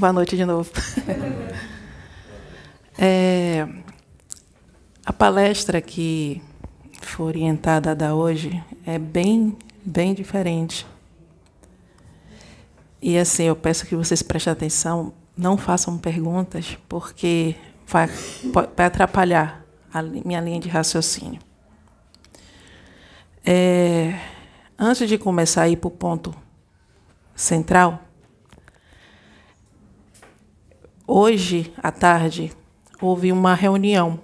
Boa noite de novo. É, a palestra que foi orientada a dar hoje é bem, bem diferente. E assim, eu peço que vocês prestem atenção, não façam perguntas, porque vai, vai atrapalhar a minha linha de raciocínio. É, antes de começar a ir para o ponto central, hoje à tarde houve uma reunião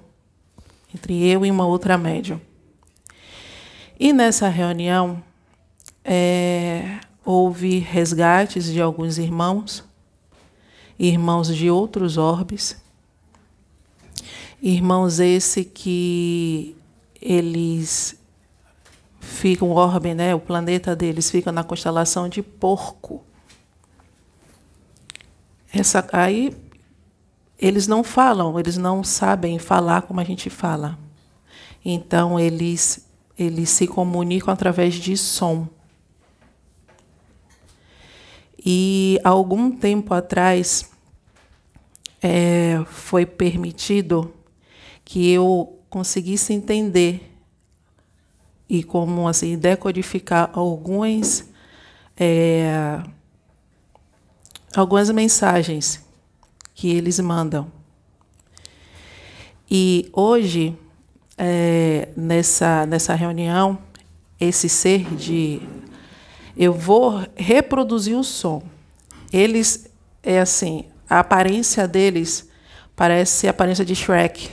entre eu e uma outra médium. E nessa reunião é, houve resgates de alguns irmãos, irmãos de outros orbes, irmãos esse que eles ficam, orbe, né, o planeta deles fica na constelação de Porco. Essa, aí eles não falam, eles não sabem falar como a gente fala. Então eles eles se comunicam através de som. E algum tempo atrás é, foi permitido que eu conseguisse entender e como assim decodificar alguns é, algumas mensagens que eles mandam. E hoje, é, nessa, nessa reunião, esse ser de. Eu vou reproduzir o som. Eles, é assim, a aparência deles parece a aparência de Shrek.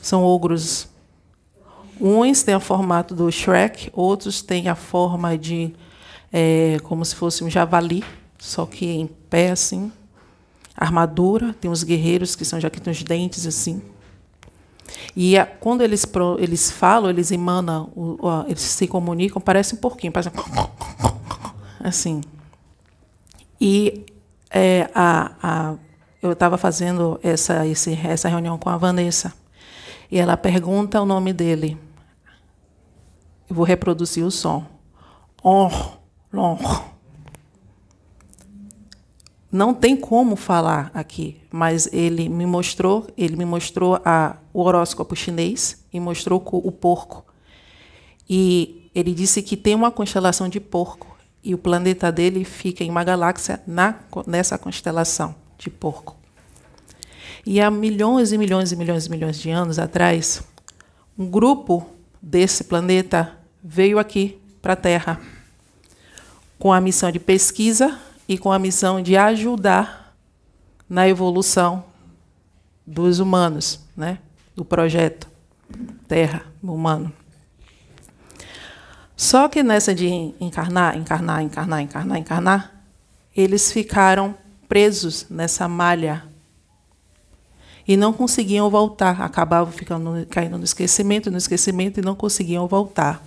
São ogros. Uns têm o formato do Shrek, outros têm a forma de. É, como se fosse um javali, só que em pé assim armadura, tem os guerreiros que são já que tem os dentes assim. E a, quando eles, eles falam, eles emanam, o, o, eles se comunicam, parece um porquinho, parece assim. E é, a, a, eu estava fazendo essa, esse, essa reunião com a Vanessa, e ela pergunta o nome dele. Eu vou reproduzir o som. Oh, long. Não tem como falar aqui, mas ele me mostrou, ele me mostrou a, o horóscopo chinês e mostrou o porco. E ele disse que tem uma constelação de porco e o planeta dele fica em uma galáxia na, nessa constelação de porco. E há milhões e milhões e milhões e milhões de anos atrás, um grupo desse planeta veio aqui para a Terra com a missão de pesquisa e com a missão de ajudar na evolução dos humanos, né? do projeto Terra Humano. Só que nessa de encarnar, encarnar, encarnar, encarnar, encarnar, eles ficaram presos nessa malha e não conseguiam voltar, acabavam ficando caindo no esquecimento, no esquecimento e não conseguiam voltar.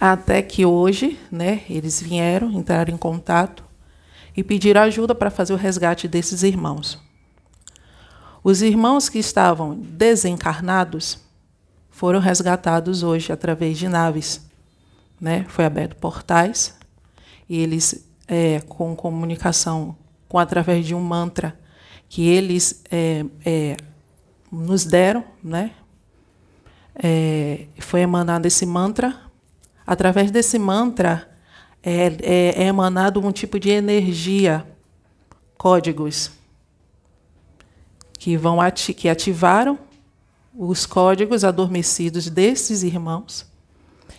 Até que hoje, né, eles vieram, entraram em contato e pediram ajuda para fazer o resgate desses irmãos. Os irmãos que estavam desencarnados foram resgatados hoje através de naves. Né? Foi aberto portais e eles, é, com comunicação, com através de um mantra que eles é, é, nos deram, né? É, foi emanado esse mantra Através desse mantra é, é, é emanado um tipo de energia, códigos, que vão ati que ativaram os códigos adormecidos desses irmãos.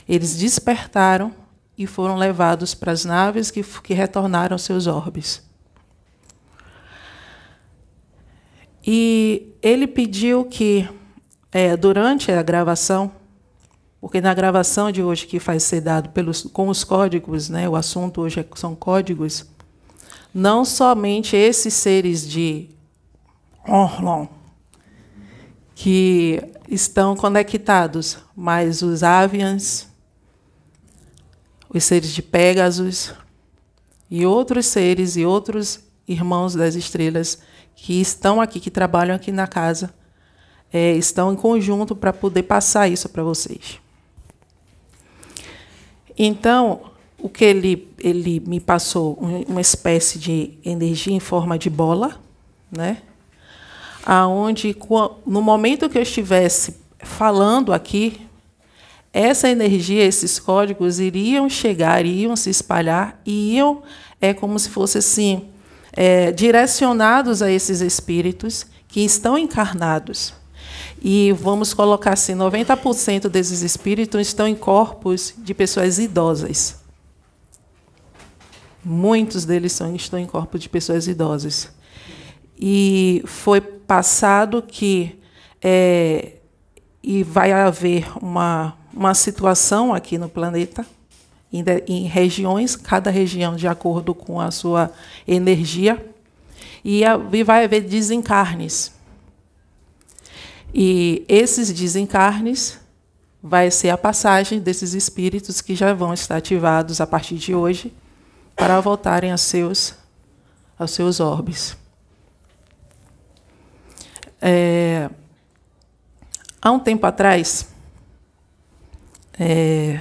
Eles despertaram e foram levados para as naves que, que retornaram seus orbes. E ele pediu que, é, durante a gravação, porque na gravação de hoje, que vai ser dado pelos, com os códigos, né, o assunto hoje é, são códigos, não somente esses seres de Orlon que estão conectados, mas os Avians, os seres de Pegasus e outros seres e outros irmãos das estrelas que estão aqui, que trabalham aqui na casa, é, estão em conjunto para poder passar isso para vocês. Então, o que ele, ele me passou uma espécie de energia em forma de bola, né? Aonde no momento que eu estivesse falando aqui, essa energia, esses códigos iriam chegar, iriam se espalhar, e iam é como se fosse assim é, direcionados a esses espíritos que estão encarnados. E vamos colocar assim, 90% desses espíritos estão em corpos de pessoas idosas. Muitos deles são, estão em corpos de pessoas idosas. E foi passado que é, e vai haver uma, uma situação aqui no planeta, em, em regiões, cada região de acordo com a sua energia, e, a, e vai haver desencarnes. E esses desencarnes vai ser a passagem desses espíritos que já vão estar ativados a partir de hoje para voltarem a seus, aos seus orbes. É, há um tempo atrás, é,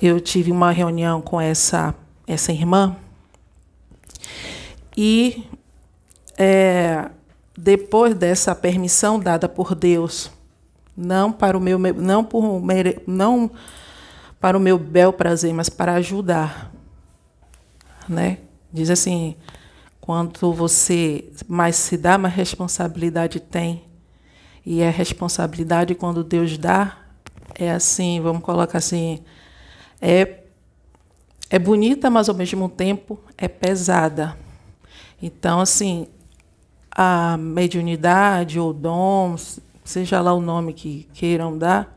eu tive uma reunião com essa, essa irmã e é, depois dessa permissão dada por Deus, não para o meu não por não para o meu bel prazer, mas para ajudar. Né? Diz assim, quanto você mais se dá, mais responsabilidade tem. E é responsabilidade quando Deus dá, é assim, vamos colocar assim, é, é bonita, mas ao mesmo tempo é pesada. Então, assim, a mediunidade ou dons, seja lá o nome que queiram dar,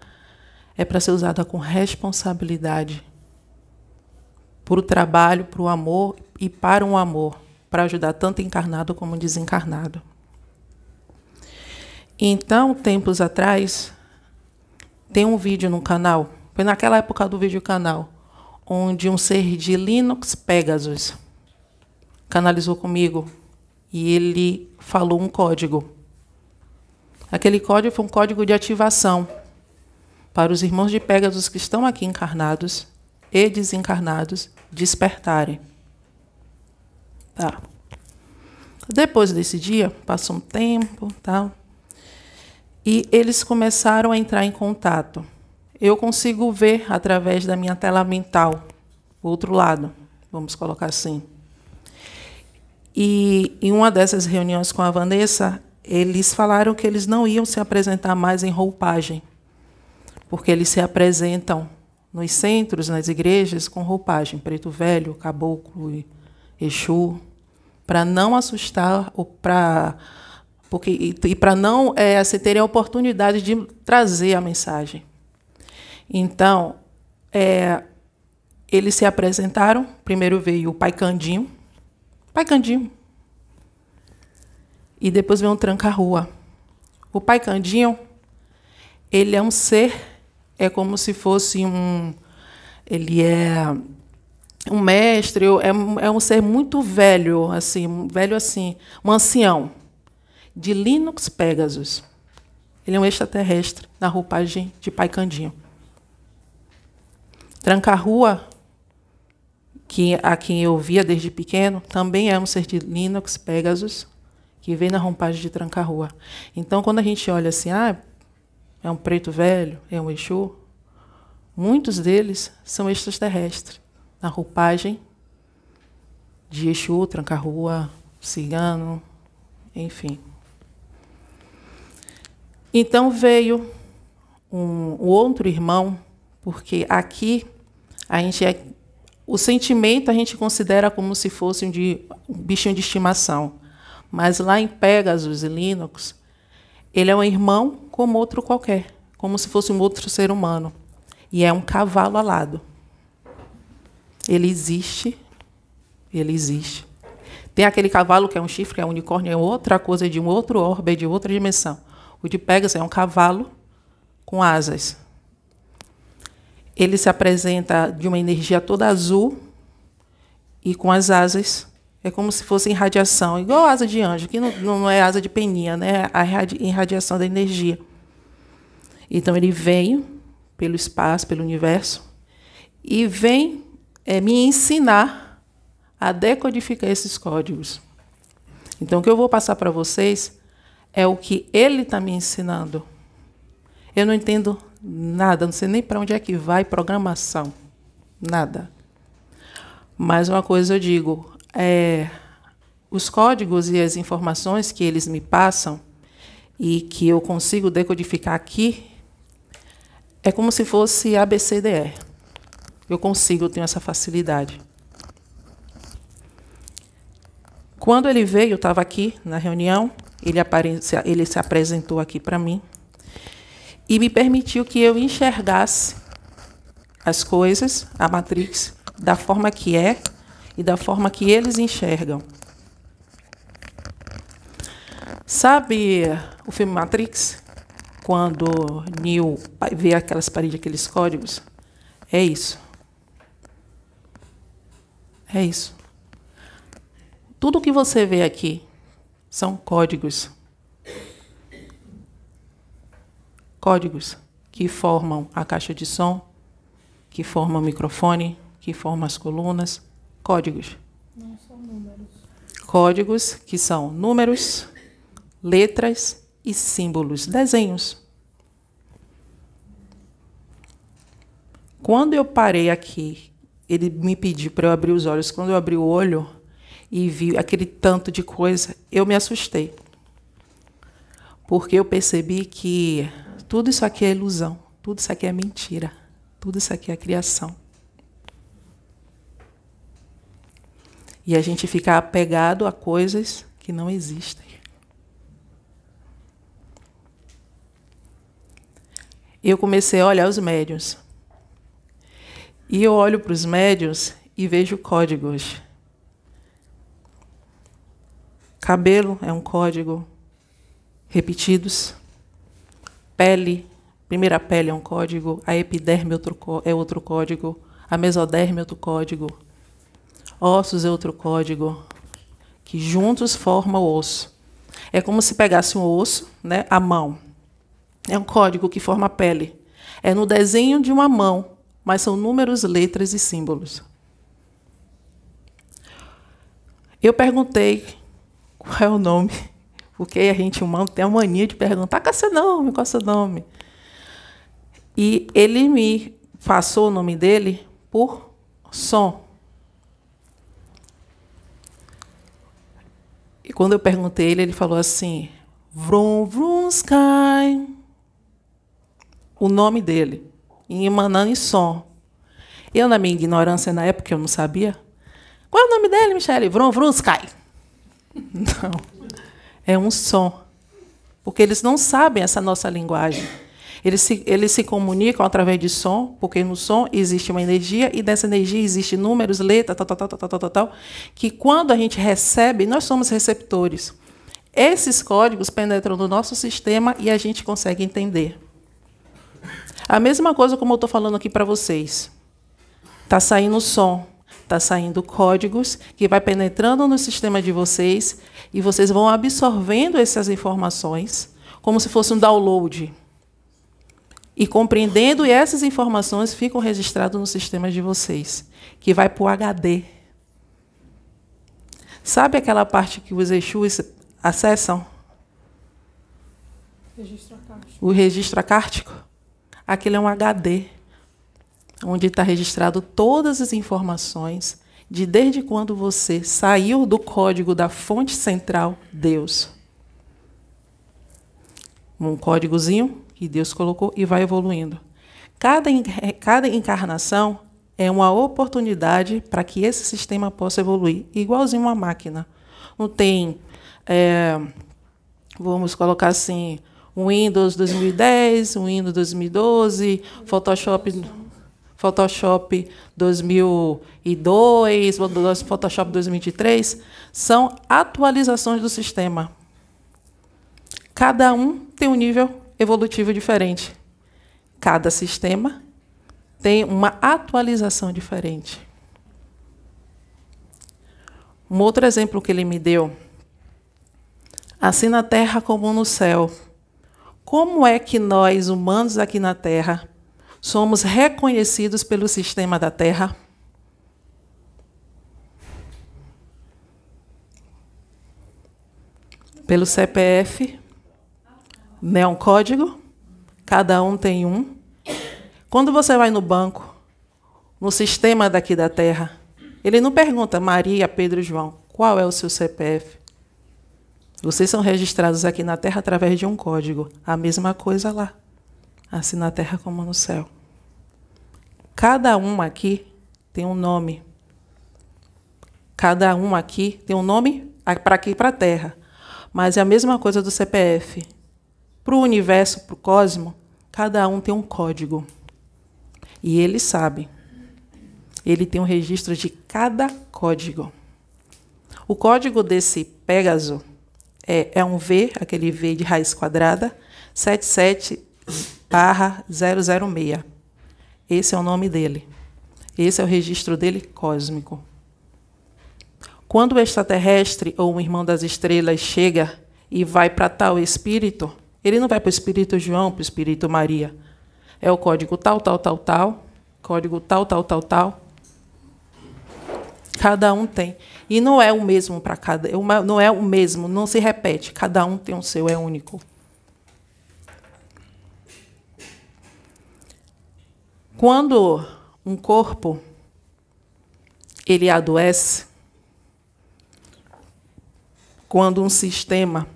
é para ser usada com responsabilidade para o trabalho, para o amor e para um amor, para ajudar tanto encarnado como desencarnado. Então, tempos atrás, tem um vídeo no canal, foi naquela época do vídeo canal, onde um ser de Linux Pegasus canalizou comigo e ele falou um código. Aquele código foi um código de ativação para os irmãos de Pégasus que estão aqui encarnados e desencarnados despertarem. Tá. Depois desse dia, passou um tempo, tal, e eles começaram a entrar em contato. Eu consigo ver através da minha tela mental, o outro lado, vamos colocar assim. E em uma dessas reuniões com a Vanessa, eles falaram que eles não iam se apresentar mais em roupagem, porque eles se apresentam nos centros, nas igrejas, com roupagem, preto velho, caboclo Exu, para não assustar ou para porque e, e para não é, se terem a oportunidade de trazer a mensagem. Então, é, eles se apresentaram. Primeiro veio o Pai Candinho, Pai Candinho, e depois veio um tranca-rua. O Pai Candinho, ele é um ser é como se fosse um. Ele é um mestre, é, é um ser muito velho, assim, velho assim, um ancião, de Linux Pegasus. Ele é um extraterrestre na roupagem de Pai Candinho. Tranca-rua, que a quem eu via desde pequeno, também é um ser de Linux Pegasus, que vem na roupagem de Tranca-rua. Então, quando a gente olha assim, ah, é um preto velho, é um Exu. Muitos deles são extraterrestres, na roupagem de Exu, Tranca-Rua, Cigano, enfim. Então veio um, um outro irmão, porque aqui a gente é, o sentimento a gente considera como se fosse um, de, um bichinho de estimação, mas lá em Pegasus e Linux, ele é um irmão como outro qualquer, como se fosse um outro ser humano. E é um cavalo alado. Ele existe. Ele existe. Tem aquele cavalo que é um chifre, que é um unicórnio, é outra coisa de um outro orbe, de outra dimensão. O de Pegasus é um cavalo com asas. Ele se apresenta de uma energia toda azul e com as asas é como se fosse irradiação, igual asa de anjo, que não, não é asa de peninha, né? a irradiação da energia. Então ele veio pelo espaço, pelo universo, e vem é, me ensinar a decodificar esses códigos. Então, o que eu vou passar para vocês é o que ele está me ensinando. Eu não entendo nada, não sei nem para onde é que vai programação. Nada. Mas uma coisa eu digo, é, os códigos e as informações que eles me passam e que eu consigo decodificar aqui é como se fosse ABCDE. Eu consigo, eu tenho essa facilidade. Quando ele veio, eu estava aqui na reunião, ele, ele se apresentou aqui para mim e me permitiu que eu enxergasse as coisas, a Matrix, da forma que é e da forma que eles enxergam. Sabe o filme Matrix? Quando Neo vê aquelas paredes, aqueles códigos? É isso. É isso. Tudo que você vê aqui são códigos. Códigos que formam a caixa de som, que formam o microfone, que formam as colunas. Códigos. Não são números. Códigos que são números, letras e símbolos, desenhos. Quando eu parei aqui, ele me pediu para eu abrir os olhos. Quando eu abri o olho e vi aquele tanto de coisa, eu me assustei. Porque eu percebi que tudo isso aqui é ilusão, tudo isso aqui é mentira, tudo isso aqui é criação. E a gente fica apegado a coisas que não existem. eu comecei a olhar os médios. E eu olho para os médios e vejo códigos. Cabelo é um código. Repetidos. Pele, primeira pele é um código. A epiderme é outro código. A mesoderme é outro código. Ossos é outro código. Que juntos formam o osso. É como se pegasse um osso, né, a mão é um código que forma a pele. É no desenho de uma mão, mas são números, letras e símbolos. Eu perguntei qual é o nome, porque a gente humano tem a mania de perguntar qual é seu nome, qual é seu nome. E ele me passou o nome dele por som. E quando eu perguntei ele, ele falou assim: Vrum, vrum, sky o nome dele, emanando em som. Eu, na minha ignorância na época, eu não sabia. Qual é o nome dele, Michele? Vrum Vrumsky. Não. É um som. Porque eles não sabem essa nossa linguagem. Eles se, eles se comunicam através de som, porque no som existe uma energia e dessa energia existe números, letras, tal, tal, tal, tal, tal, tal, tal, que quando a gente recebe, nós somos receptores. Esses códigos penetram no nosso sistema e a gente consegue entender. A mesma coisa como eu estou falando aqui para vocês. Está saindo som, está saindo códigos que vai penetrando no sistema de vocês e vocês vão absorvendo essas informações como se fosse um download. E compreendendo, e essas informações ficam registradas no sistema de vocês, que vai para o HD. Sabe aquela parte que os Exus acessam? Registro o registro acártico? Aquilo é um HD, onde está registrado todas as informações de desde quando você saiu do código da fonte central Deus. Um códigozinho que Deus colocou e vai evoluindo. Cada, cada encarnação é uma oportunidade para que esse sistema possa evoluir, igualzinho uma máquina. Não tem, é, vamos colocar assim, Windows 2010, Windows 2012, Photoshop Photoshop 2002, Photoshop 2023, são atualizações do sistema. Cada um tem um nível evolutivo diferente. Cada sistema tem uma atualização diferente. Um outro exemplo que ele me deu. Assim na terra como no céu como é que nós, humanos aqui na Terra, somos reconhecidos pelo sistema da Terra. Pelo CPF, né, um código, cada um tem um. Quando você vai no banco, no sistema daqui da Terra, ele não pergunta Maria, Pedro João, qual é o seu CPF? Vocês são registrados aqui na Terra através de um código. A mesma coisa lá, assim na Terra como no céu. Cada um aqui tem um nome. Cada um aqui tem um nome para aqui para a Terra. Mas é a mesma coisa do CPF. Para o universo, para o cosmo, cada um tem um código. E ele sabe. Ele tem um registro de cada código. O código desse Pégaso é, é um V, aquele V de raiz quadrada, 77 barra 006. Esse é o nome dele. Esse é o registro dele cósmico. Quando o extraterrestre ou um irmão das estrelas chega e vai para tal espírito, ele não vai para o espírito João, para o espírito Maria. É o código tal, tal, tal, tal, código tal, tal, tal, tal. Cada um tem. E não é o mesmo para cada. Não é o mesmo, não se repete. Cada um tem o seu, é único. Quando um corpo ele adoece, quando um sistema,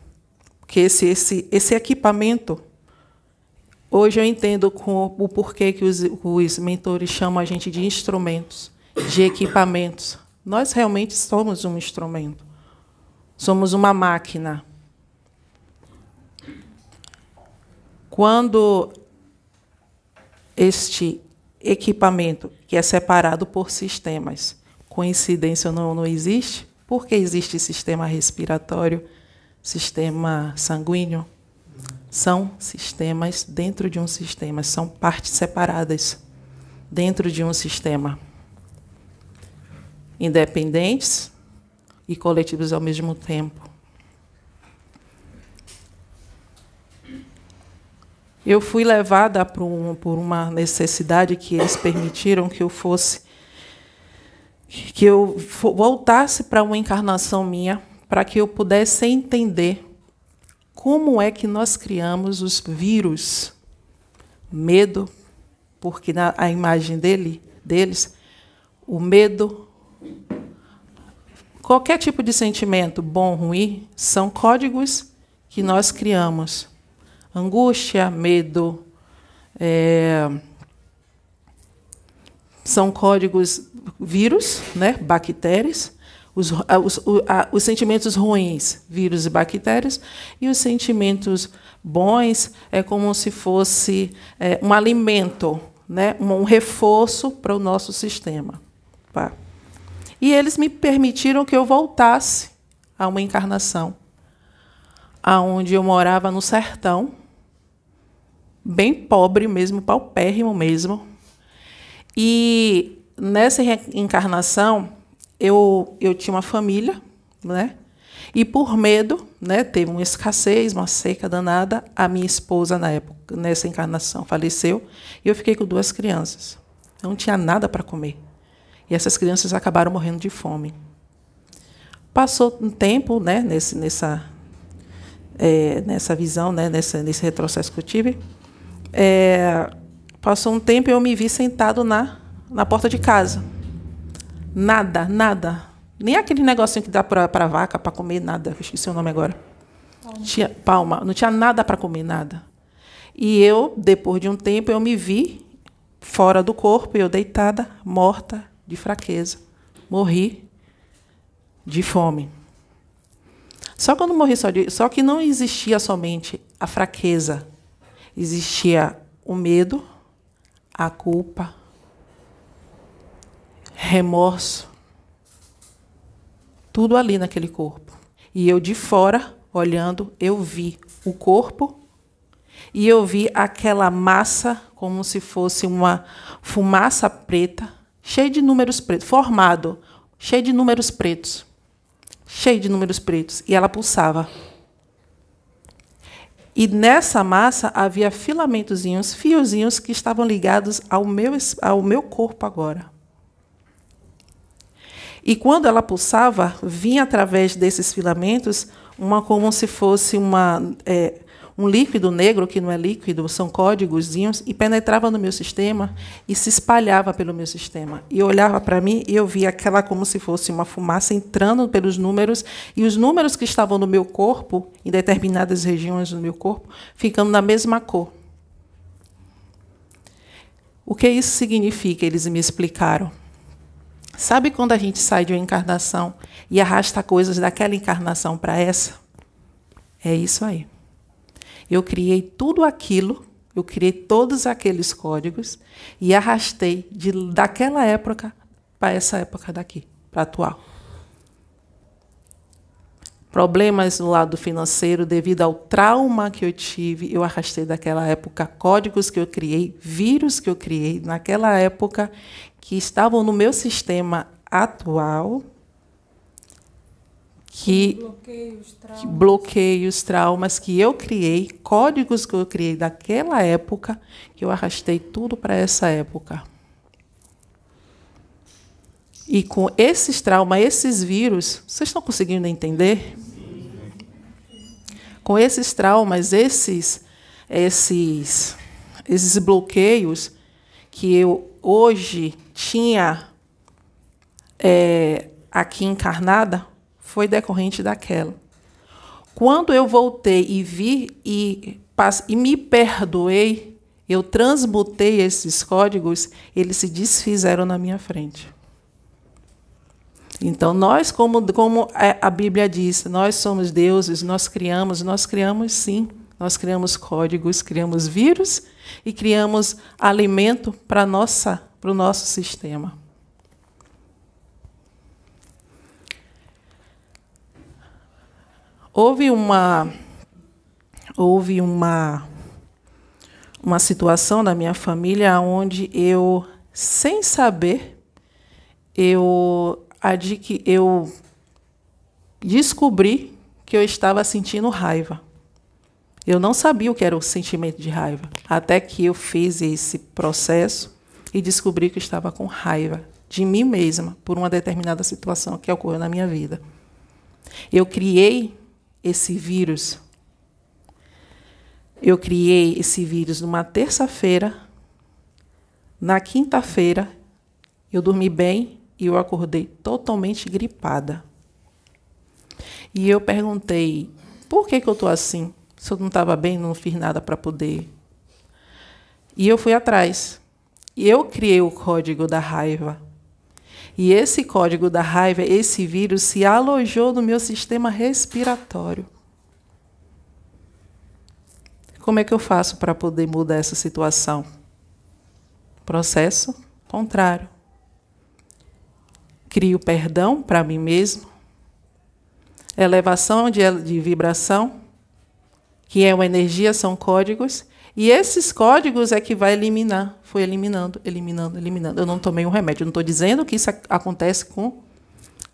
que esse, esse, esse equipamento, hoje eu entendo com o porquê que os, os mentores chamam a gente de instrumentos, de equipamentos. Nós realmente somos um instrumento, somos uma máquina. Quando este equipamento, que é separado por sistemas, coincidência não, não existe, porque existe sistema respiratório, sistema sanguíneo. São sistemas dentro de um sistema, são partes separadas dentro de um sistema. Independentes e coletivos ao mesmo tempo. Eu fui levada por, um, por uma necessidade que eles permitiram que eu fosse que eu voltasse para uma encarnação minha, para que eu pudesse entender como é que nós criamos os vírus. Medo, porque na a imagem dele, deles, o medo, qualquer tipo de sentimento, bom, ruim, são códigos que nós criamos. Angústia, medo, é, são códigos vírus, né, bactérias, os, os, os, sentimentos ruins, vírus e bactérias, e os sentimentos bons é como se fosse é, um alimento, né, um reforço para o nosso sistema. Pá. E eles me permitiram que eu voltasse a uma encarnação, aonde eu morava no sertão, bem pobre mesmo, paupérrimo mesmo, e nessa reencarnação, eu, eu tinha uma família, né? E por medo, né, teve uma escassez, uma seca danada. A minha esposa, na época, nessa encarnação, faleceu. E eu fiquei com duas crianças. Eu não tinha nada para comer. E essas crianças acabaram morrendo de fome. Passou um tempo né, nesse, nessa, é, nessa visão, né, nessa, nesse retrocesso que eu tive. É, Passou um tempo e eu me vi sentado na, na porta de casa. Nada, nada. Nem aquele negocinho que dá para a vaca para comer, nada. Esqueci o nome agora. Palma. Tinha, palma. Não tinha nada para comer, nada. E eu, depois de um tempo, eu me vi fora do corpo, eu deitada, morta, de fraqueza. Morri de fome. Só que eu não morri só de. Só que não existia somente a fraqueza. Existia o medo, a culpa, remorso, tudo ali naquele corpo. E eu de fora, olhando, eu vi o corpo e eu vi aquela massa como se fosse uma fumaça preta, cheia de números pretos, formado, cheio de números pretos. Cheio de números pretos. E ela pulsava. E nessa massa havia filamentozinhos, fiozinhos que estavam ligados ao meu, ao meu corpo agora. E quando ela pulsava, vinha através desses filamentos uma como se fosse uma é, um líquido negro que não é líquido, são códigozinhos, e penetrava no meu sistema e se espalhava pelo meu sistema. E olhava para mim e eu via aquela como se fosse uma fumaça entrando pelos números, e os números que estavam no meu corpo, em determinadas regiões do meu corpo, ficando na mesma cor. O que isso significa? Eles me explicaram. Sabe quando a gente sai de uma encarnação e arrasta coisas daquela encarnação para essa? É isso aí. Eu criei tudo aquilo, eu criei todos aqueles códigos e arrastei de, daquela época para essa época daqui, para atual. Problemas no lado financeiro devido ao trauma que eu tive, eu arrastei daquela época códigos que eu criei, vírus que eu criei naquela época que estavam no meu sistema atual que bloqueios, traumas. que bloqueios, traumas que eu criei, códigos que eu criei daquela época, que eu arrastei tudo para essa época. E com esses traumas, esses vírus, vocês estão conseguindo entender? Com esses traumas, esses, esses, esses bloqueios que eu hoje tinha é, aqui encarnada, foi decorrente daquela. Quando eu voltei e vi e, e me perdoei, eu transmutei esses códigos, eles se desfizeram na minha frente. Então, nós, como, como a Bíblia diz, nós somos deuses, nós criamos, nós criamos sim, nós criamos códigos, criamos vírus e criamos alimento para o nosso sistema. Houve uma houve uma uma situação na minha família onde eu, sem saber, eu adqui, eu descobri que eu estava sentindo raiva. Eu não sabia o que era o sentimento de raiva, até que eu fiz esse processo e descobri que eu estava com raiva de mim mesma por uma determinada situação que ocorreu na minha vida. Eu criei esse vírus. Eu criei esse vírus numa terça-feira. Na quinta-feira, eu dormi bem e eu acordei totalmente gripada. E eu perguntei: por que, que eu estou assim? Se eu não estava bem, não fiz nada para poder. E eu fui atrás. E eu criei o código da raiva. E esse código da raiva, esse vírus, se alojou no meu sistema respiratório. Como é que eu faço para poder mudar essa situação? Processo contrário. Crio perdão para mim mesmo, elevação de, de vibração, que é uma energia, são códigos, e esses códigos é que vai eliminar. Foi eliminando, eliminando, eliminando. Eu não tomei um remédio. Não estou dizendo que isso acontece com,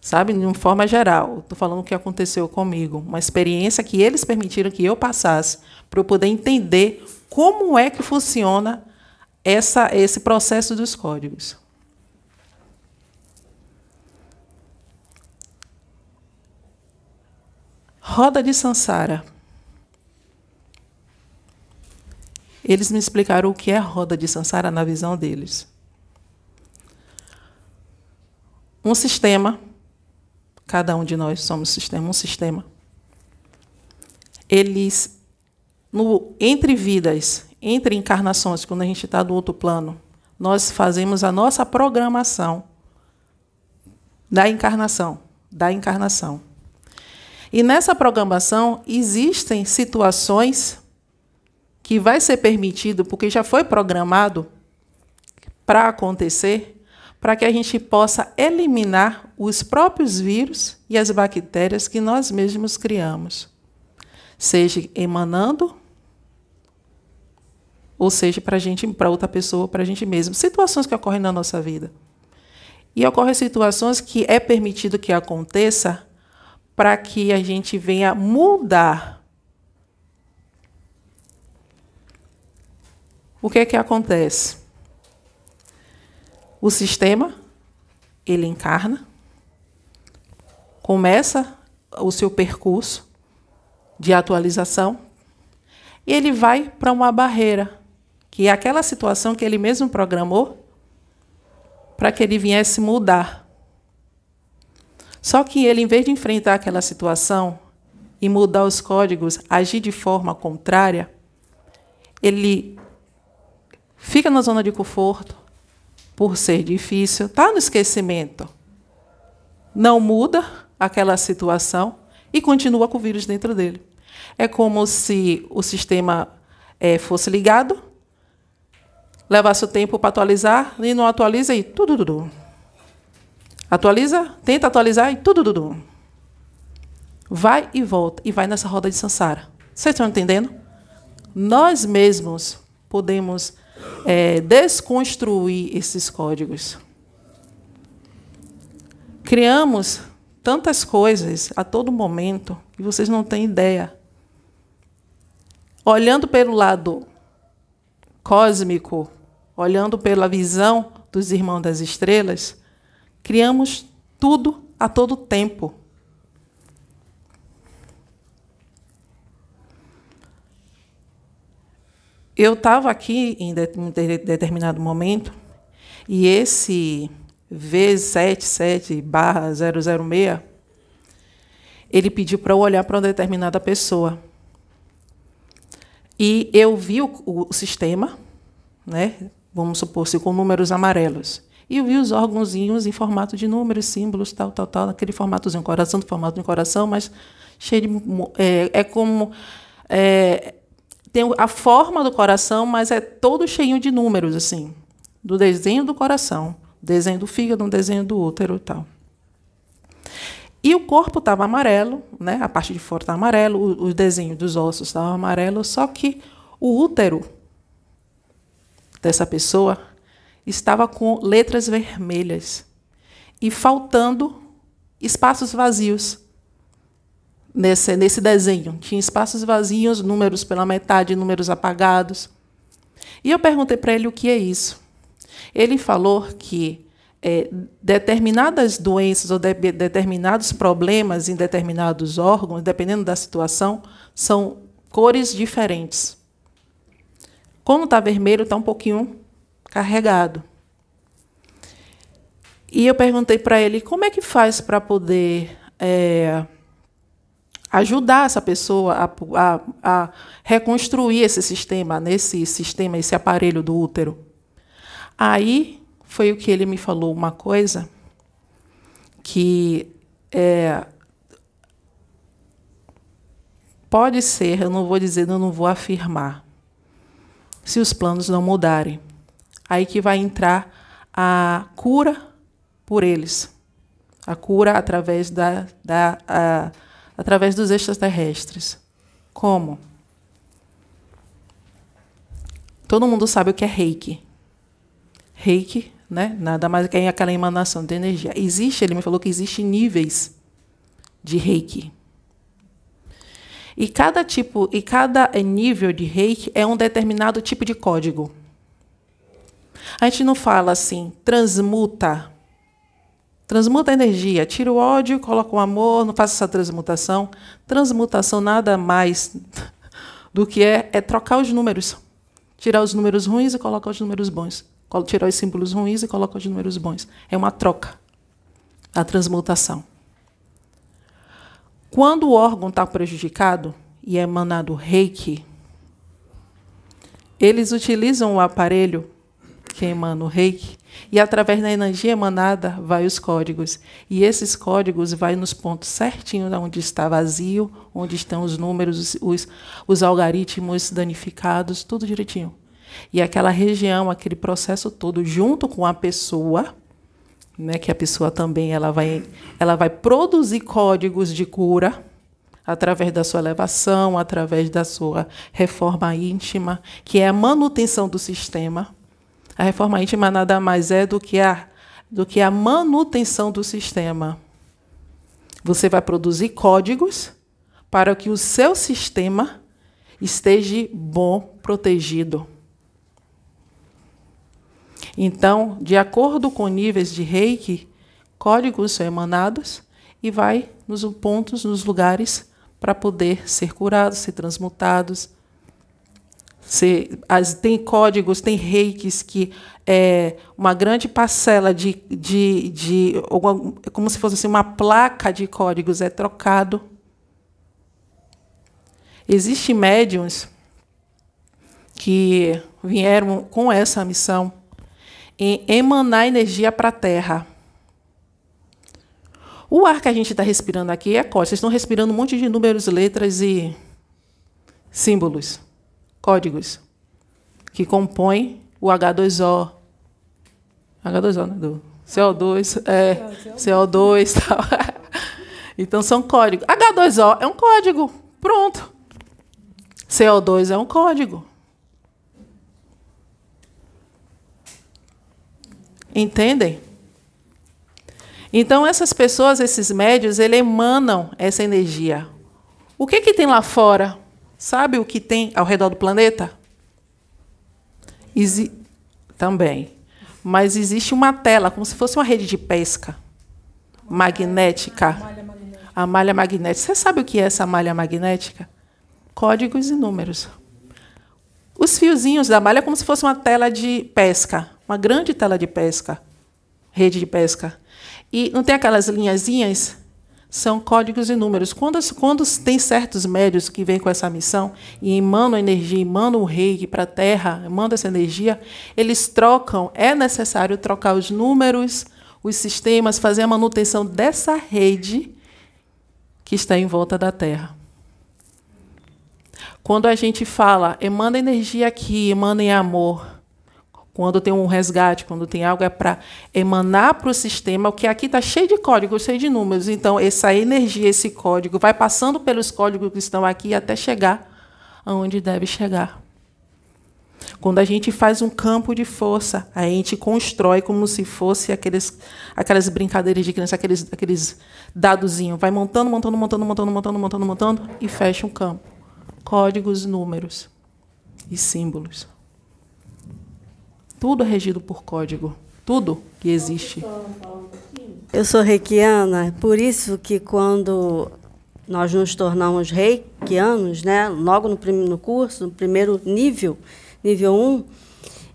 sabe, de uma forma geral. Estou falando o que aconteceu comigo. Uma experiência que eles permitiram que eu passasse para eu poder entender como é que funciona essa, esse processo dos códigos. Roda de Sansara. Eles me explicaram o que é roda de Sansara na visão deles. Um sistema, cada um de nós somos sistema, um sistema. Eles, no, entre vidas, entre encarnações, quando a gente está do outro plano, nós fazemos a nossa programação da encarnação, da encarnação. E nessa programação existem situações que vai ser permitido, porque já foi programado para acontecer, para que a gente possa eliminar os próprios vírus e as bactérias que nós mesmos criamos, seja emanando ou seja para gente, para outra pessoa, para a gente mesmo. Situações que ocorrem na nossa vida. E ocorrem situações que é permitido que aconteça para que a gente venha mudar o que é que acontece? O sistema ele encarna, começa o seu percurso de atualização e ele vai para uma barreira, que é aquela situação que ele mesmo programou para que ele viesse mudar. Só que ele, em vez de enfrentar aquela situação e mudar os códigos, agir de forma contrária, ele fica na zona de conforto, por ser difícil, está no esquecimento. Não muda aquela situação e continua com o vírus dentro dele. É como se o sistema é, fosse ligado, levasse o tempo para atualizar e não atualiza e tudo, tudo. Atualiza, tenta atualizar e tudo, tudo. Vai e volta e vai nessa roda de Sansara. Vocês estão entendendo? Nós mesmos podemos é, desconstruir esses códigos. Criamos tantas coisas a todo momento que vocês não têm ideia. Olhando pelo lado cósmico, olhando pela visão dos irmãos das estrelas, criamos tudo a todo tempo. Eu estava aqui em determinado momento e esse V77/006 ele pediu para eu olhar para uma determinada pessoa. E eu vi o, o, sistema, né? vamos supor, se com números amarelos. E eu vi os órgãozinhos em formato de números, símbolos, tal, tal, tal, naquele formatozinho, coração, do formato de coração, mas cheio de. É, é como. É, tem a forma do coração, mas é todo cheio de números, assim, do desenho do coração, desenho do fígado, um desenho do útero e tal. E o corpo estava amarelo, né? a parte de fora estava amarelo, o, o desenho dos ossos estava amarelo, só que o útero dessa pessoa estava com letras vermelhas e faltando espaços vazios nesse, nesse desenho. Tinha espaços vazios, números pela metade, números apagados. E eu perguntei para ele o que é isso. Ele falou que é, determinadas doenças ou de, determinados problemas em determinados órgãos, dependendo da situação, são cores diferentes. Quando está vermelho, está um pouquinho carregado. E eu perguntei para ele como é que faz para poder é, ajudar essa pessoa a, a, a reconstruir esse sistema, nesse sistema, esse aparelho do útero. Aí foi o que ele me falou uma coisa que é, pode ser, eu não vou dizer, eu não vou afirmar, se os planos não mudarem. Aí que vai entrar a cura por eles, a cura através da, da a, através dos extraterrestres. Como? Todo mundo sabe o que é reiki. Reiki, né? nada mais que aquela emanação de energia. Existe, ele me falou que existe níveis de reiki. E cada tipo, e cada nível de reiki é um determinado tipo de código. A gente não fala assim, transmuta Transmuta a energia, tira o ódio, coloca o amor, não faça essa transmutação. Transmutação nada mais do que é, é trocar os números. Tirar os números ruins e colocar os números bons. Tirar os símbolos ruins e colocar os números bons. É uma troca. A transmutação. Quando o órgão está prejudicado e é emanado reiki, eles utilizam o aparelho que emana o reiki e através da energia emanada vai os códigos. E esses códigos vai nos pontos certinhos onde está vazio, onde estão os números, os, os algoritmos danificados, tudo direitinho. E aquela região, aquele processo todo, junto com a pessoa, né, que a pessoa também ela vai, ela vai produzir códigos de cura através da sua elevação, através da sua reforma íntima, que é a manutenção do sistema a reforma íntima nada mais é do que a, do que a manutenção do sistema. Você vai produzir códigos para que o seu sistema esteja bom, protegido. Então, de acordo com níveis de reiki, códigos são emanados e vai nos pontos, nos lugares para poder ser curados, ser transmutados. Ser, as, tem códigos, tem reikis que é uma grande parcela de, de, de é como se fosse assim, uma placa de códigos é trocado. Existem médiums que vieram com essa missão em emanar energia para a Terra. O ar que a gente está respirando aqui é código. Vocês estão respirando um monte de números, letras e símbolos, códigos, que compõem o H2O. H2O, né? Do CO2, é, CO2 tal. Então são códigos. H2O é um código. Pronto. CO2 é um código. Entendem? Então, essas pessoas, esses médios, eles emanam essa energia. O que, que tem lá fora? Sabe o que tem ao redor do planeta? Exi Também. Mas existe uma tela, como se fosse uma rede de pesca magnética. A malha magnética. Você sabe o que é essa malha magnética? Códigos e números. Os fiozinhos da malha é como se fosse uma tela de pesca uma grande tela de pesca, rede de pesca. E não tem aquelas linhazinhas? São códigos e números. Quando, quando tem certos médios que vêm com essa missão e emanam energia, emanam o reiki para a Terra, mandam essa energia, eles trocam. É necessário trocar os números, os sistemas, fazer a manutenção dessa rede que está em volta da Terra. Quando a gente fala, emana energia aqui, emana em amor, quando tem um resgate, quando tem algo, é para emanar para o sistema, o que aqui está cheio de códigos, cheio de números. Então, essa energia, esse código, vai passando pelos códigos que estão aqui até chegar aonde deve chegar. Quando a gente faz um campo de força, a gente constrói como se fosse aqueles, aquelas brincadeiras de criança, aqueles, aqueles dadozinhos. Vai montando, montando, montando, montando, montando, montando, montando e fecha um campo. Códigos, números e símbolos. Tudo é regido por código. Tudo que existe. Eu sou reikiana, por isso que quando nós nos tornamos reikianos, né, logo no, no curso, no primeiro nível, nível 1,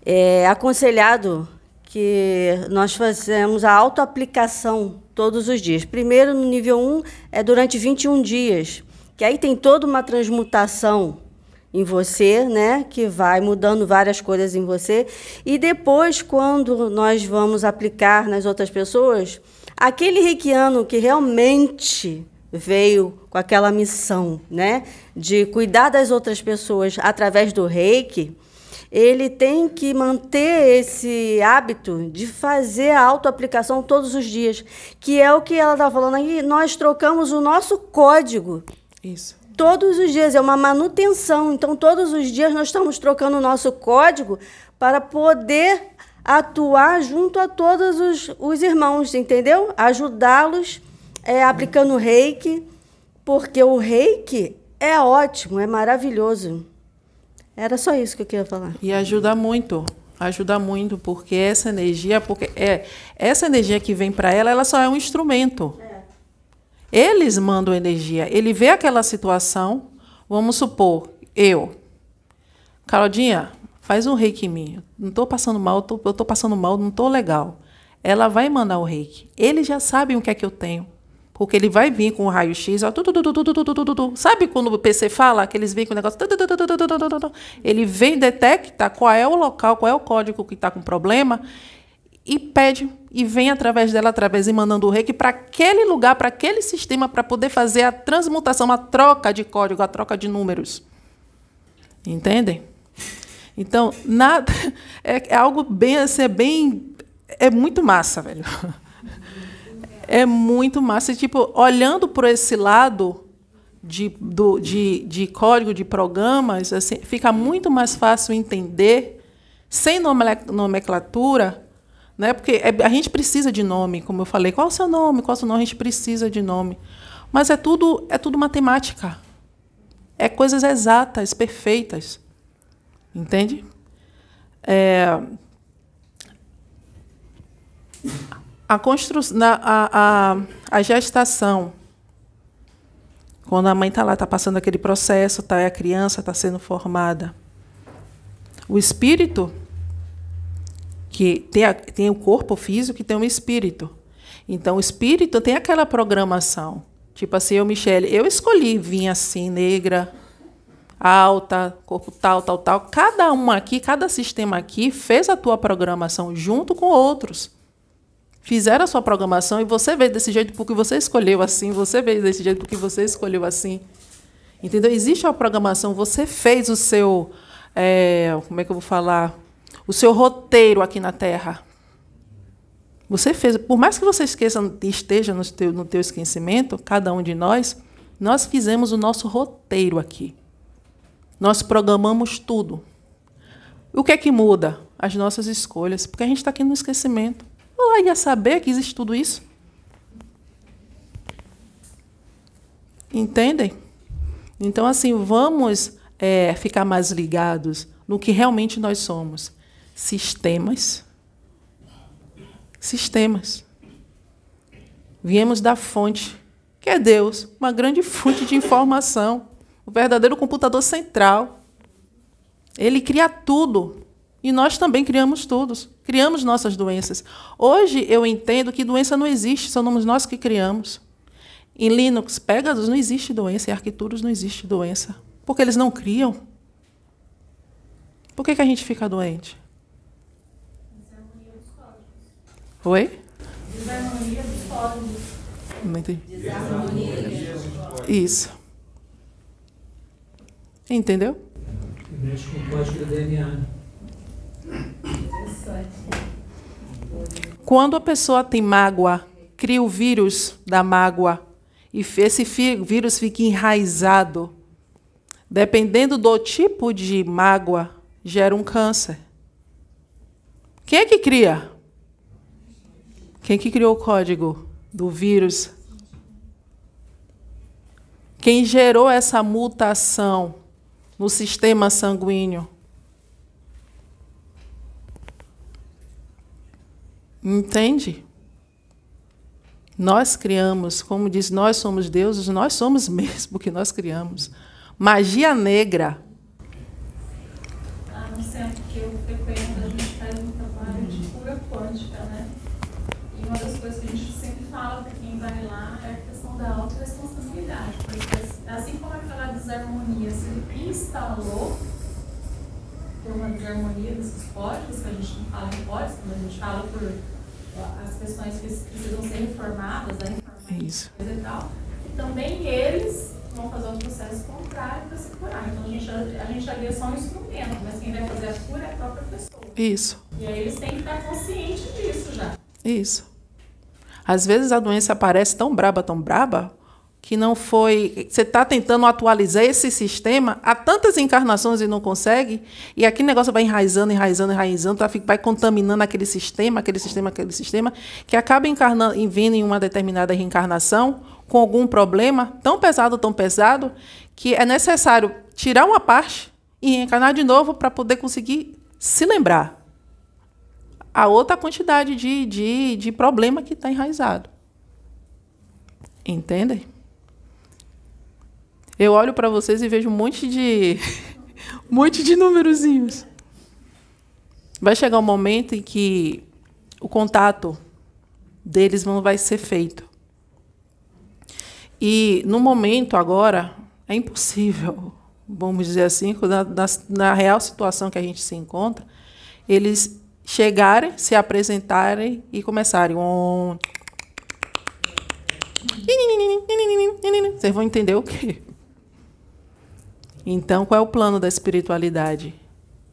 é aconselhado que nós fazemos a autoaplicação todos os dias. Primeiro, no nível 1, é durante 21 dias, que aí tem toda uma transmutação em você, né, que vai mudando várias coisas em você, e depois quando nós vamos aplicar nas outras pessoas, aquele reikiano que realmente veio com aquela missão, né, de cuidar das outras pessoas através do reiki, ele tem que manter esse hábito de fazer a autoaplicação todos os dias, que é o que ela está falando aí. Nós trocamos o nosso código. Isso todos os dias, é uma manutenção. Então, todos os dias nós estamos trocando o nosso código para poder atuar junto a todos os, os irmãos, entendeu? Ajudá-los é, aplicando reiki, porque o reiki é ótimo, é maravilhoso. Era só isso que eu queria falar. E ajuda muito. Ajuda muito, porque essa energia, porque é essa energia que vem para ela, ela só é um instrumento. É. Eles mandam energia. Ele vê aquela situação, vamos supor, eu. Claudinha, faz um reiki em mim. Não estou passando mal, eu estou passando mal, não estou legal. Ela vai mandar o reiki. Eles já sabem o que é que eu tenho. Porque ele vai vir com o raio-x, sabe quando o PC fala que eles vêm com o negócio. Ele vem, detecta qual é o local, qual é o código que está com problema e pede e vem através dela, através mandando o reiki para aquele lugar, para aquele sistema, para poder fazer a transmutação, a troca de código, a troca de números. Entendem? Então, nada é, é algo bem assim, é bem é muito massa, velho. É muito massa. E, tipo, olhando por esse lado de, do, de, de código de programas, assim, fica muito mais fácil entender, sem nomenclatura, né? Porque é, a gente precisa de nome, como eu falei. Qual é o seu nome? Qual é o seu nome? A gente precisa de nome. Mas é tudo, é tudo matemática. É coisas exatas, perfeitas. Entende? É, a, constru a, a, a gestação, quando a mãe está lá, está passando aquele processo, tá, a criança está sendo formada. O espírito, que tem, a, tem o corpo físico e tem o espírito. Então, o espírito tem aquela programação. Tipo assim, eu, Michele, eu escolhi vir assim, negra, alta, corpo tal, tal, tal. Cada um aqui, cada sistema aqui fez a tua programação junto com outros. Fizeram a sua programação e você veio desse jeito porque você escolheu assim, você veio desse jeito porque você escolheu assim. Entendeu? Existe a programação, você fez o seu. É, como é que eu vou falar? O seu roteiro aqui na Terra. Você fez, por mais que você esqueça, esteja no teu, no teu esquecimento, cada um de nós, nós fizemos o nosso roteiro aqui. Nós programamos tudo. O que é que muda? As nossas escolhas, porque a gente está aqui no esquecimento. Eu ia saber que existe tudo isso. Entendem? Então, assim, vamos é, ficar mais ligados no que realmente nós somos. Sistemas. Sistemas. Viemos da fonte, que é Deus, uma grande fonte de informação o verdadeiro computador central. Ele cria tudo. E nós também criamos tudo. Criamos nossas doenças. Hoje eu entendo que doença não existe, somos nós que criamos. Em Linux, Pegasus não existe doença, em Arquituros não existe doença. Porque eles não criam. Por que, que a gente fica doente? Oi? Desarmonia dos códigos. Não entendi. Isso. Entendeu? Mexe com o código do DNA. Quando a pessoa tem mágoa, cria o vírus da mágoa e esse vírus fica enraizado, dependendo do tipo de mágoa, gera um câncer. Quem é que cria? Quem que criou o código do vírus? Quem gerou essa mutação no sistema sanguíneo. Entende? Nós criamos, como diz, nós somos deuses, nós somos mesmo que nós criamos. Magia negra. Ah, no centro que eu frequento, a gente faz um trabalho de cura quântica, né? E uma das coisas que a gente sempre fala para quem vai lá é a questão da autorresponsabilidade. Porque assim como aquela desarmonia se instalou por uma desarmonia desses códigos, que a gente não fala em códigos, quando a gente fala por as questões que precisam ser informadas, da informação Isso. e tal, e também eles vão fazer o processo contrário para se curar. Então a gente, a gente ali é só um instrumento, mas quem vai fazer a cura é a própria pessoa. Isso. E aí eles têm que estar conscientes disso já. Isso. Às vezes a doença aparece tão braba, tão braba, que não foi. Você está tentando atualizar esse sistema há tantas encarnações e não consegue, e aquele negócio vai enraizando, enraizando, enraizando, vai contaminando aquele sistema, aquele sistema, aquele sistema, que acaba encarnando, vindo em uma determinada reencarnação com algum problema tão pesado, tão pesado, que é necessário tirar uma parte e reencarnar de novo para poder conseguir se lembrar. A outra quantidade de, de, de problema que está enraizado. Entendem? Eu olho para vocês e vejo um monte de um monte de númerozinhos. Vai chegar um momento em que o contato deles não vai ser feito. E no momento agora é impossível, vamos dizer assim, na, na, na real situação que a gente se encontra, eles chegarem, se apresentarem e começarem. Um... Vocês vão entender o quê? Então, qual é o plano da espiritualidade?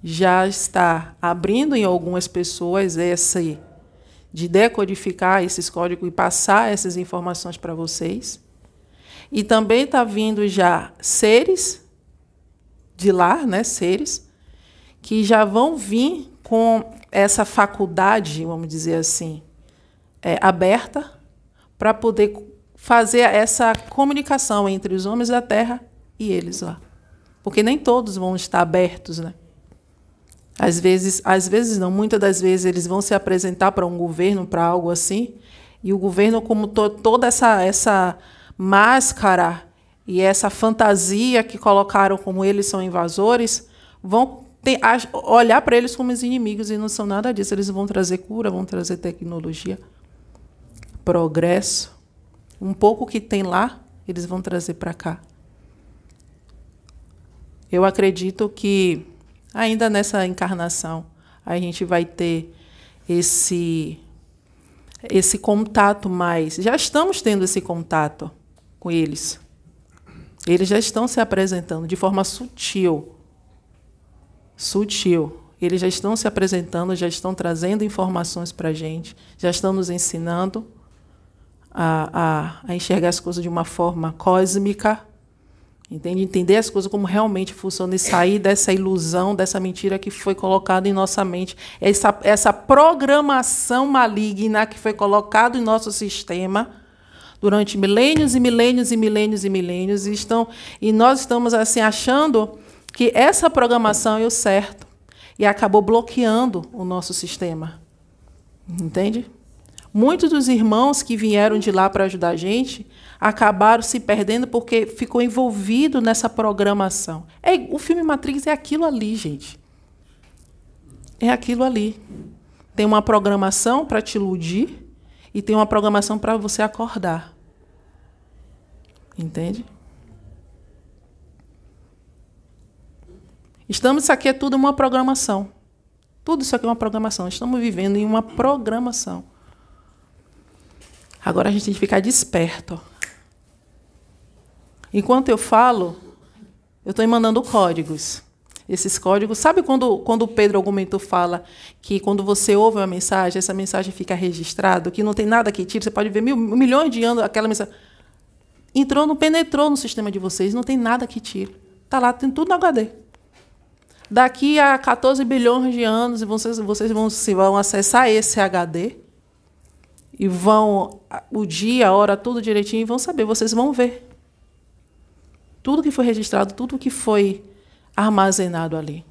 Já está abrindo em algumas pessoas esse de decodificar esses códigos e passar essas informações para vocês. E também está vindo já seres de lá, né, seres que já vão vir com essa faculdade, vamos dizer assim, é, aberta para poder fazer essa comunicação entre os homens da Terra e eles lá porque nem todos vão estar abertos, né? Às vezes, às vezes não, muitas das vezes eles vão se apresentar para um governo, para algo assim, e o governo, como to, toda essa, essa máscara e essa fantasia que colocaram como eles são invasores, vão ter, olhar para eles como os inimigos e não são nada disso. Eles vão trazer cura, vão trazer tecnologia, progresso. Um pouco que tem lá, eles vão trazer para cá. Eu acredito que ainda nessa encarnação a gente vai ter esse esse contato mais. Já estamos tendo esse contato com eles. Eles já estão se apresentando de forma sutil. Sutil. Eles já estão se apresentando, já estão trazendo informações para a gente, já estão nos ensinando a, a, a enxergar as coisas de uma forma cósmica, entende? Entender as coisas como realmente funcionam e sair dessa ilusão, dessa mentira que foi colocada em nossa mente, essa, essa programação maligna que foi colocada em nosso sistema durante milênios e milênios e milênios e milênios e estão e nós estamos assim achando que essa programação é o certo e acabou bloqueando o nosso sistema. Entende? Muitos dos irmãos que vieram de lá para ajudar a gente acabaram se perdendo porque ficou envolvido nessa programação. É, o filme Matrix é aquilo ali, gente. É aquilo ali. Tem uma programação para te iludir e tem uma programação para você acordar. Entende? Estamos, isso aqui é tudo uma programação. Tudo isso aqui é uma programação. Estamos vivendo em uma programação. Agora a gente tem que ficar desperto. Enquanto eu falo, eu estou emanando códigos. Esses códigos. Sabe quando, quando o Pedro Argumento fala que quando você ouve uma mensagem, essa mensagem fica registrada, que não tem nada que tire, você pode ver mil, milhões de anos aquela mensagem. Entrou, não penetrou no sistema de vocês, não tem nada que tire. Está lá, tem tudo no HD. Daqui a 14 bilhões de anos, vocês, vocês vão, vão acessar esse HD e vão o dia, a hora, tudo direitinho, e vão saber, vocês vão ver. Tudo que foi registrado, tudo que foi armazenado ali.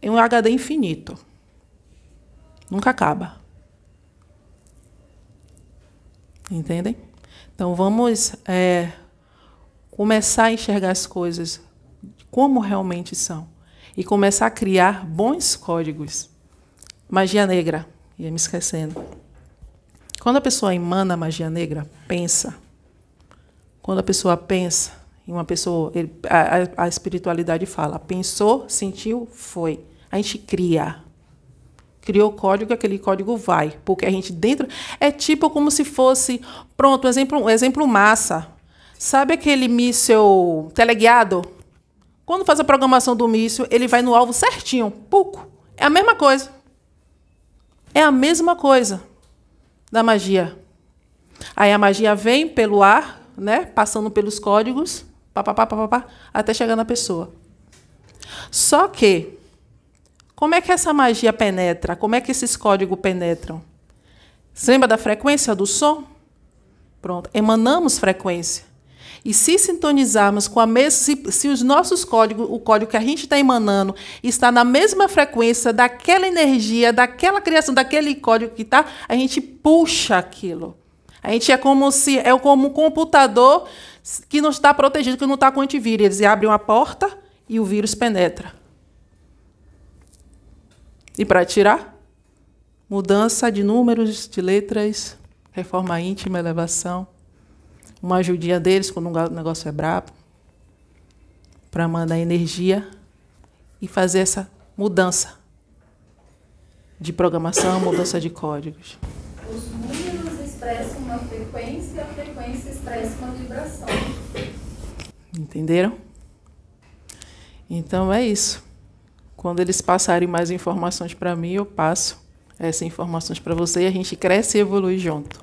É um HD infinito. Nunca acaba. Entendem? Então vamos é, começar a enxergar as coisas como realmente são. E começar a criar bons códigos. Magia negra. Ia me esquecendo. Quando a pessoa emana a magia negra, pensa. Quando a pessoa pensa, em uma pessoa, ele, a, a espiritualidade fala, pensou, sentiu, foi. A gente cria. Criou código, aquele código vai. Porque a gente dentro. É tipo como se fosse. Pronto, um exemplo, um exemplo massa. Sabe aquele míssil teleguiado? Quando faz a programação do míssil, ele vai no alvo certinho. Pouco. É a mesma coisa. É a mesma coisa da magia. Aí a magia vem pelo ar, né, passando pelos códigos, pá, pá, pá, pá, pá, até chegar na pessoa. Só que, como é que essa magia penetra? Como é que esses códigos penetram? Você lembra da frequência do som? Pronto, emanamos frequência. E se sintonizarmos com a mesma, se, se, os nossos códigos, o código que a gente está emanando, está na mesma frequência daquela energia, daquela criação, daquele código que está, a gente puxa aquilo. A gente é como se é como um computador que não está protegido, que não está com antivírus. Eles abrem uma porta e o vírus penetra. E para tirar? Mudança de números, de letras, reforma íntima, elevação uma ajudinha deles quando o negócio é brabo, para mandar energia e fazer essa mudança de programação, mudança de códigos. Os números expressam uma frequência e a frequência expressa uma vibração. Entenderam? Então é isso. Quando eles passarem mais informações para mim, eu passo essas informações para você e a gente cresce e evolui junto.